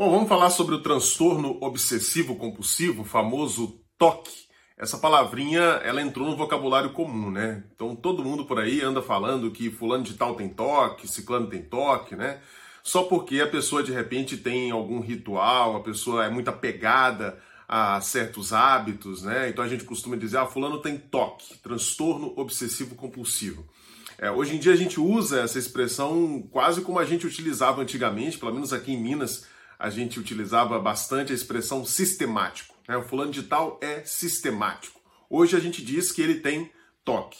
Bom, vamos falar sobre o transtorno obsessivo compulsivo, famoso TOC. Essa palavrinha, ela entrou no vocabulário comum, né? Então todo mundo por aí anda falando que fulano de tal tem toque, ciclano tem toque, né? Só porque a pessoa de repente tem algum ritual, a pessoa é muito apegada a certos hábitos, né? Então a gente costuma dizer, ah, fulano tem toque, transtorno obsessivo compulsivo. É, hoje em dia a gente usa essa expressão quase como a gente utilizava antigamente, pelo menos aqui em Minas, a gente utilizava bastante a expressão sistemático. Né? O fulano de tal é sistemático. Hoje a gente diz que ele tem toque.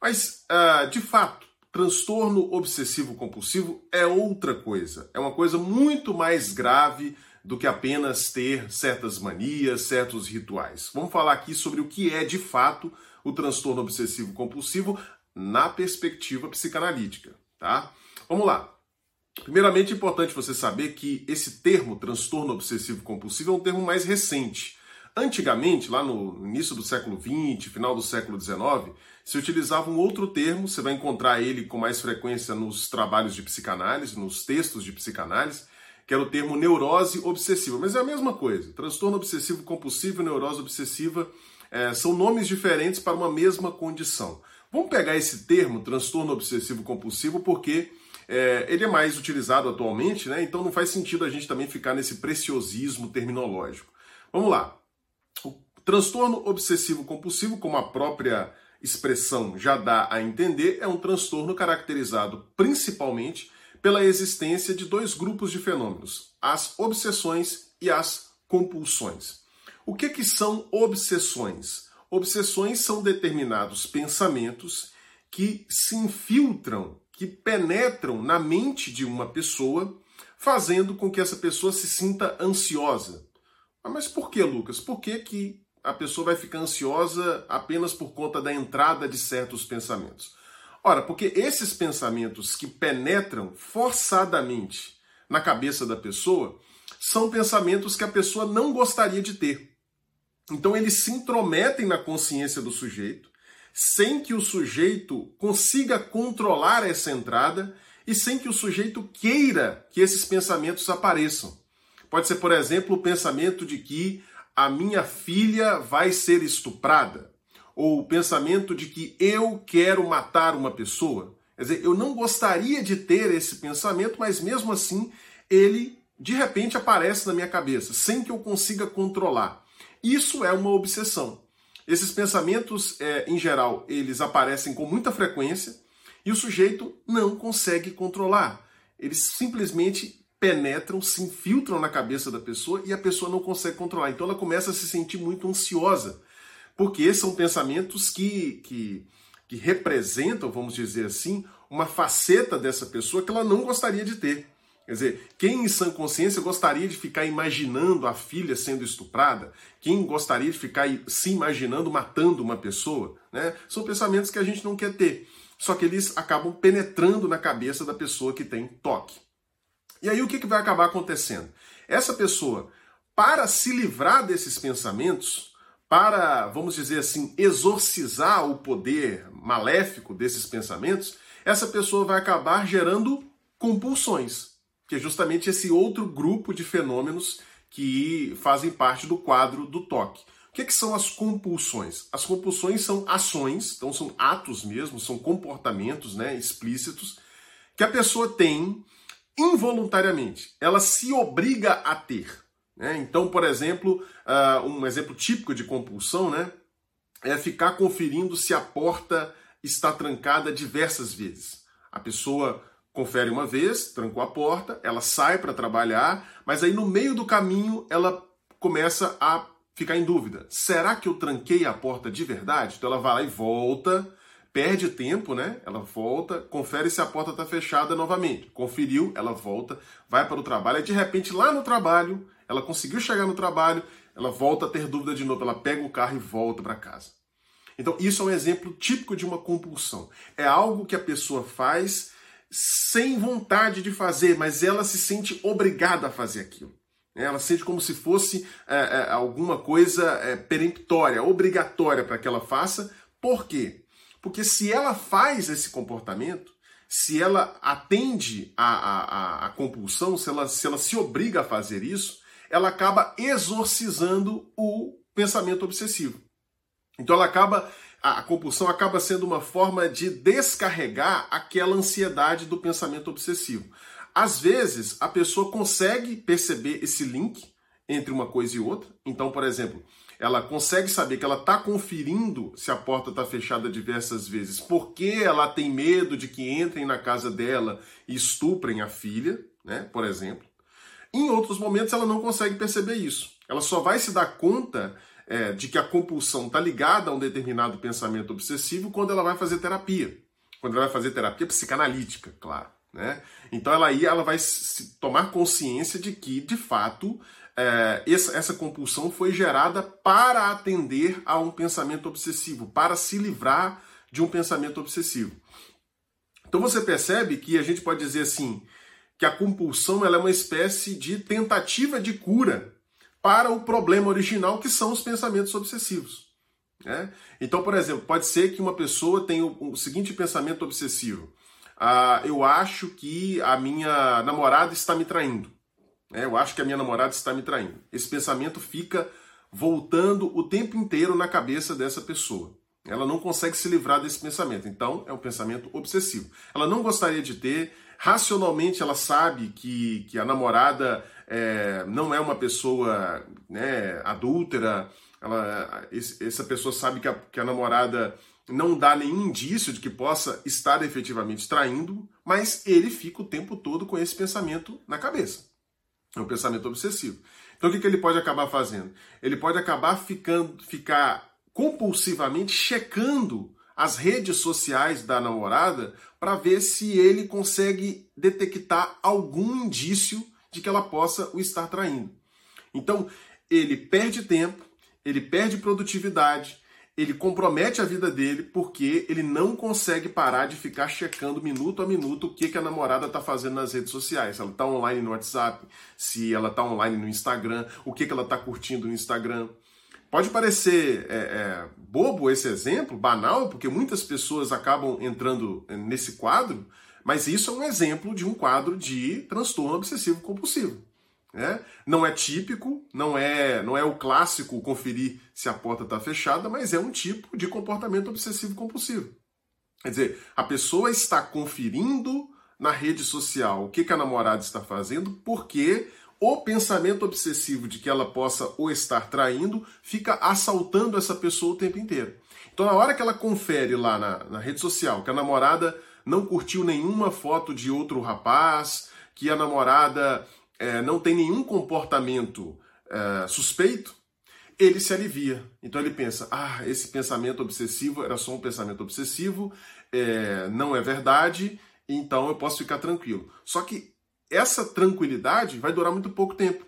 Mas, uh, de fato, transtorno obsessivo compulsivo é outra coisa. É uma coisa muito mais grave do que apenas ter certas manias, certos rituais. Vamos falar aqui sobre o que é de fato o transtorno obsessivo compulsivo na perspectiva psicanalítica, tá? Vamos lá. Primeiramente, é importante você saber que esse termo transtorno obsessivo compulsivo é um termo mais recente. Antigamente, lá no início do século XX, final do século XIX, se utilizava um outro termo, você vai encontrar ele com mais frequência nos trabalhos de psicanálise, nos textos de psicanálise, que era o termo neurose obsessiva. Mas é a mesma coisa. Transtorno obsessivo compulsivo e neurose obsessiva é, são nomes diferentes para uma mesma condição. Vamos pegar esse termo, transtorno obsessivo compulsivo, porque é, ele é mais utilizado atualmente, né? Então não faz sentido a gente também ficar nesse preciosismo terminológico. Vamos lá. O transtorno obsessivo compulsivo, como a própria expressão já dá a entender, é um transtorno caracterizado principalmente pela existência de dois grupos de fenômenos: as obsessões e as compulsões. O que, que são obsessões? Obsessões são determinados pensamentos que se infiltram que penetram na mente de uma pessoa, fazendo com que essa pessoa se sinta ansiosa. Ah, mas por que, Lucas? Por que, que a pessoa vai ficar ansiosa apenas por conta da entrada de certos pensamentos? Ora, porque esses pensamentos que penetram forçadamente na cabeça da pessoa são pensamentos que a pessoa não gostaria de ter. Então eles se intrometem na consciência do sujeito sem que o sujeito consiga controlar essa entrada e sem que o sujeito queira que esses pensamentos apareçam. Pode ser, por exemplo, o pensamento de que a minha filha vai ser estuprada, ou o pensamento de que eu quero matar uma pessoa. Quer dizer, eu não gostaria de ter esse pensamento, mas mesmo assim ele de repente aparece na minha cabeça, sem que eu consiga controlar. Isso é uma obsessão. Esses pensamentos, é, em geral, eles aparecem com muita frequência e o sujeito não consegue controlar. Eles simplesmente penetram, se infiltram na cabeça da pessoa e a pessoa não consegue controlar. Então ela começa a se sentir muito ansiosa, porque são pensamentos que, que, que representam, vamos dizer assim, uma faceta dessa pessoa que ela não gostaria de ter. Quer dizer, quem em sã consciência gostaria de ficar imaginando a filha sendo estuprada? Quem gostaria de ficar se imaginando matando uma pessoa? Né? São pensamentos que a gente não quer ter. Só que eles acabam penetrando na cabeça da pessoa que tem toque. E aí o que, que vai acabar acontecendo? Essa pessoa, para se livrar desses pensamentos, para, vamos dizer assim, exorcizar o poder maléfico desses pensamentos, essa pessoa vai acabar gerando compulsões que é justamente esse outro grupo de fenômenos que fazem parte do quadro do toque. O que, é que são as compulsões? As compulsões são ações, então são atos mesmo, são comportamentos né, explícitos que a pessoa tem involuntariamente. Ela se obriga a ter. Né? Então, por exemplo, uh, um exemplo típico de compulsão né, é ficar conferindo se a porta está trancada diversas vezes. A pessoa confere uma vez, trancou a porta, ela sai para trabalhar, mas aí no meio do caminho ela começa a ficar em dúvida. Será que eu tranquei a porta de verdade? Então ela vai lá e volta, perde tempo, né? Ela volta, confere se a porta está fechada novamente. Conferiu, ela volta, vai para o trabalho, e de repente lá no trabalho, ela conseguiu chegar no trabalho, ela volta a ter dúvida de novo, ela pega o carro e volta para casa. Então, isso é um exemplo típico de uma compulsão. É algo que a pessoa faz sem vontade de fazer, mas ela se sente obrigada a fazer aquilo. Ela sente como se fosse é, é, alguma coisa é, peremptória, obrigatória para que ela faça. Por quê? Porque se ela faz esse comportamento, se ela atende à, compulsão, se ela, se ela se obriga a fazer isso, ela acaba exorcizando o pensamento obsessivo. Então ela acaba, a compulsão acaba sendo uma forma de descarregar aquela ansiedade do pensamento obsessivo. Às vezes a pessoa consegue perceber esse link entre uma coisa e outra. Então, por exemplo, ela consegue saber que ela está conferindo se a porta está fechada diversas vezes, porque ela tem medo de que entrem na casa dela e estuprem a filha, né? Por exemplo. Em outros momentos ela não consegue perceber isso. Ela só vai se dar conta é, de que a compulsão está ligada a um determinado pensamento obsessivo quando ela vai fazer terapia. Quando ela vai fazer terapia psicanalítica, claro. Né? Então ela aí ela vai tomar consciência de que, de fato, é, essa, essa compulsão foi gerada para atender a um pensamento obsessivo, para se livrar de um pensamento obsessivo. Então você percebe que a gente pode dizer assim, que a compulsão ela é uma espécie de tentativa de cura para o problema original, que são os pensamentos obsessivos. Né? Então, por exemplo, pode ser que uma pessoa tenha o, o seguinte pensamento obsessivo: ah, eu acho que a minha namorada está me traindo. É, eu acho que a minha namorada está me traindo. Esse pensamento fica voltando o tempo inteiro na cabeça dessa pessoa. Ela não consegue se livrar desse pensamento. Então, é um pensamento obsessivo. Ela não gostaria de ter, racionalmente ela sabe que, que a namorada é, não é uma pessoa né, adúltera, ela, essa pessoa sabe que a, que a namorada não dá nenhum indício de que possa estar efetivamente traindo, mas ele fica o tempo todo com esse pensamento na cabeça. É um pensamento obsessivo. Então o que, que ele pode acabar fazendo? Ele pode acabar ficando, ficar compulsivamente checando as redes sociais da namorada para ver se ele consegue detectar algum indício de que ela possa o estar traindo. Então, ele perde tempo, ele perde produtividade, ele compromete a vida dele porque ele não consegue parar de ficar checando minuto a minuto o que, que a namorada está fazendo nas redes sociais. Se ela está online no WhatsApp, se ela está online no Instagram, o que, que ela está curtindo no Instagram. Pode parecer é, é, bobo esse exemplo, banal, porque muitas pessoas acabam entrando nesse quadro, mas isso é um exemplo de um quadro de transtorno obsessivo compulsivo. Né? Não é típico, não é, não é o clássico conferir se a porta está fechada, mas é um tipo de comportamento obsessivo compulsivo. Quer dizer, a pessoa está conferindo na rede social o que, que a namorada está fazendo, porque o pensamento obsessivo de que ela possa o estar traindo fica assaltando essa pessoa o tempo inteiro. Então, na hora que ela confere lá na, na rede social que a namorada não curtiu nenhuma foto de outro rapaz, que a namorada é, não tem nenhum comportamento é, suspeito, ele se alivia. Então ele pensa: ah, esse pensamento obsessivo era só um pensamento obsessivo, é, não é verdade, então eu posso ficar tranquilo. Só que essa tranquilidade vai durar muito pouco tempo,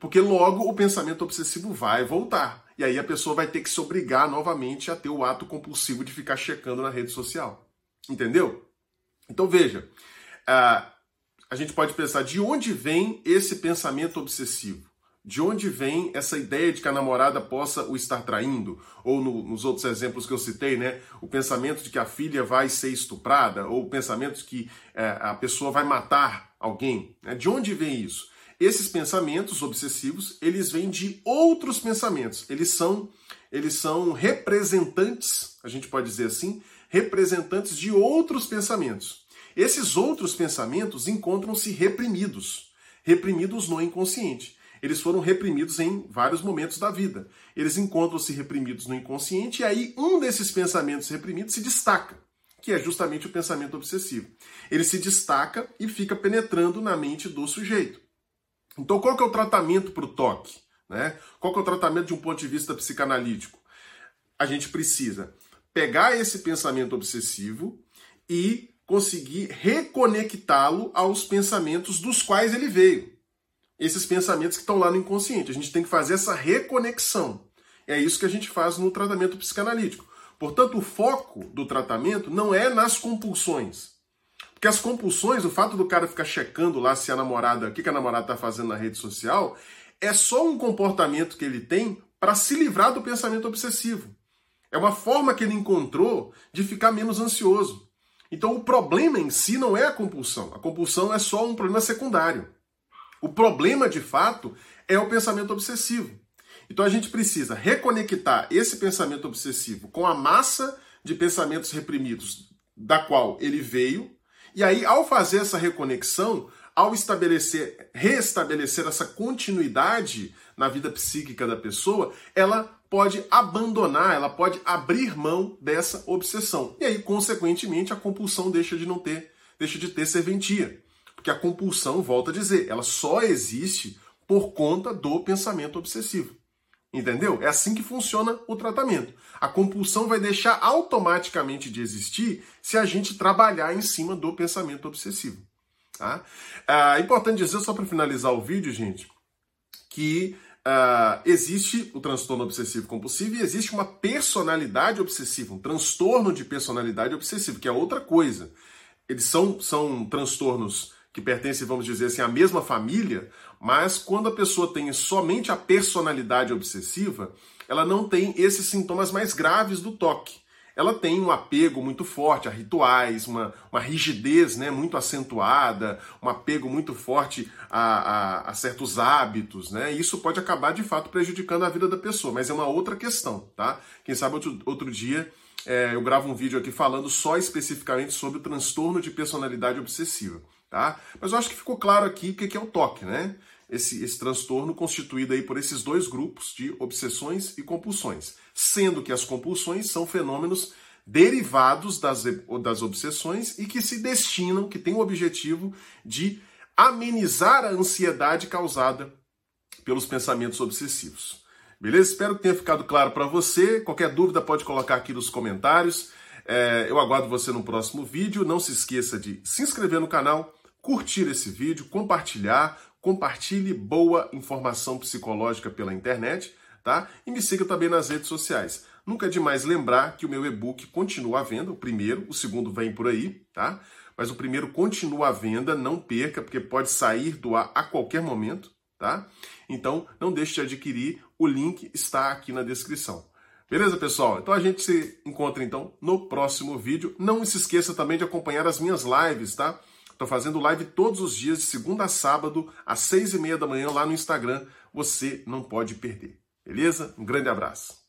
porque logo o pensamento obsessivo vai voltar. E aí a pessoa vai ter que se obrigar novamente a ter o ato compulsivo de ficar checando na rede social. Entendeu? Então veja, uh, a gente pode pensar de onde vem esse pensamento obsessivo? De onde vem essa ideia de que a namorada possa o estar traindo? Ou no, nos outros exemplos que eu citei, né? O pensamento de que a filha vai ser estuprada, ou o pensamento de que é, a pessoa vai matar alguém. Né? De onde vem isso? Esses pensamentos obsessivos, eles vêm de outros pensamentos. Eles são, eles são representantes, a gente pode dizer assim, representantes de outros pensamentos. Esses outros pensamentos encontram-se reprimidos, reprimidos no inconsciente. Eles foram reprimidos em vários momentos da vida. Eles encontram-se reprimidos no inconsciente e aí um desses pensamentos reprimidos se destaca, que é justamente o pensamento obsessivo. Ele se destaca e fica penetrando na mente do sujeito. Então, qual que é o tratamento para o toque? Né? Qual que é o tratamento de um ponto de vista psicanalítico? A gente precisa pegar esse pensamento obsessivo e conseguir reconectá-lo aos pensamentos dos quais ele veio. Esses pensamentos que estão lá no inconsciente. A gente tem que fazer essa reconexão. É isso que a gente faz no tratamento psicanalítico. Portanto, o foco do tratamento não é nas compulsões. Porque as compulsões, o fato do cara ficar checando lá se a namorada, o que a namorada está fazendo na rede social, é só um comportamento que ele tem para se livrar do pensamento obsessivo. É uma forma que ele encontrou de ficar menos ansioso. Então o problema em si não é a compulsão. A compulsão é só um problema secundário. O problema, de fato, é o pensamento obsessivo. Então a gente precisa reconectar esse pensamento obsessivo com a massa de pensamentos reprimidos da qual ele veio. E aí, ao fazer essa reconexão, ao estabelecer, restabelecer essa continuidade na vida psíquica da pessoa, ela pode abandonar, ela pode abrir mão dessa obsessão. E aí, consequentemente, a compulsão deixa de não ter, deixa de ter serventia. Porque a compulsão, volta a dizer, ela só existe por conta do pensamento obsessivo. Entendeu? É assim que funciona o tratamento. A compulsão vai deixar automaticamente de existir se a gente trabalhar em cima do pensamento obsessivo. Tá? É importante dizer, só para finalizar o vídeo, gente, que uh, existe o transtorno obsessivo compulsivo e existe uma personalidade obsessiva, um transtorno de personalidade obsessiva, que é outra coisa. Eles são, são transtornos que pertencem, vamos dizer assim, à mesma família, mas quando a pessoa tem somente a personalidade obsessiva, ela não tem esses sintomas mais graves do toque. Ela tem um apego muito forte a rituais, uma, uma rigidez né, muito acentuada, um apego muito forte a, a, a certos hábitos, né? Isso pode acabar de fato prejudicando a vida da pessoa, mas é uma outra questão, tá? Quem sabe outro, outro dia é, eu gravo um vídeo aqui falando só especificamente sobre o transtorno de personalidade obsessiva tá? Mas eu acho que ficou claro aqui o que é o toque, né? Esse, esse transtorno constituído aí por esses dois grupos de obsessões e compulsões, sendo que as compulsões são fenômenos derivados das, das obsessões e que se destinam, que têm o objetivo de amenizar a ansiedade causada pelos pensamentos obsessivos. Beleza? Espero que tenha ficado claro para você. Qualquer dúvida pode colocar aqui nos comentários. É, eu aguardo você no próximo vídeo. Não se esqueça de se inscrever no canal, curtir esse vídeo, compartilhar, compartilhe boa informação psicológica pela internet, tá? E me siga também nas redes sociais. Nunca é demais lembrar que o meu e-book continua à venda, o primeiro, o segundo vem por aí, tá? Mas o primeiro continua à venda, não perca, porque pode sair do ar a qualquer momento, tá? Então, não deixe de adquirir, o link está aqui na descrição. Beleza, pessoal? Então a gente se encontra então no próximo vídeo. Não se esqueça também de acompanhar as minhas lives, tá? Estou fazendo live todos os dias, de segunda a sábado, às seis e meia da manhã, lá no Instagram. Você não pode perder. Beleza? Um grande abraço.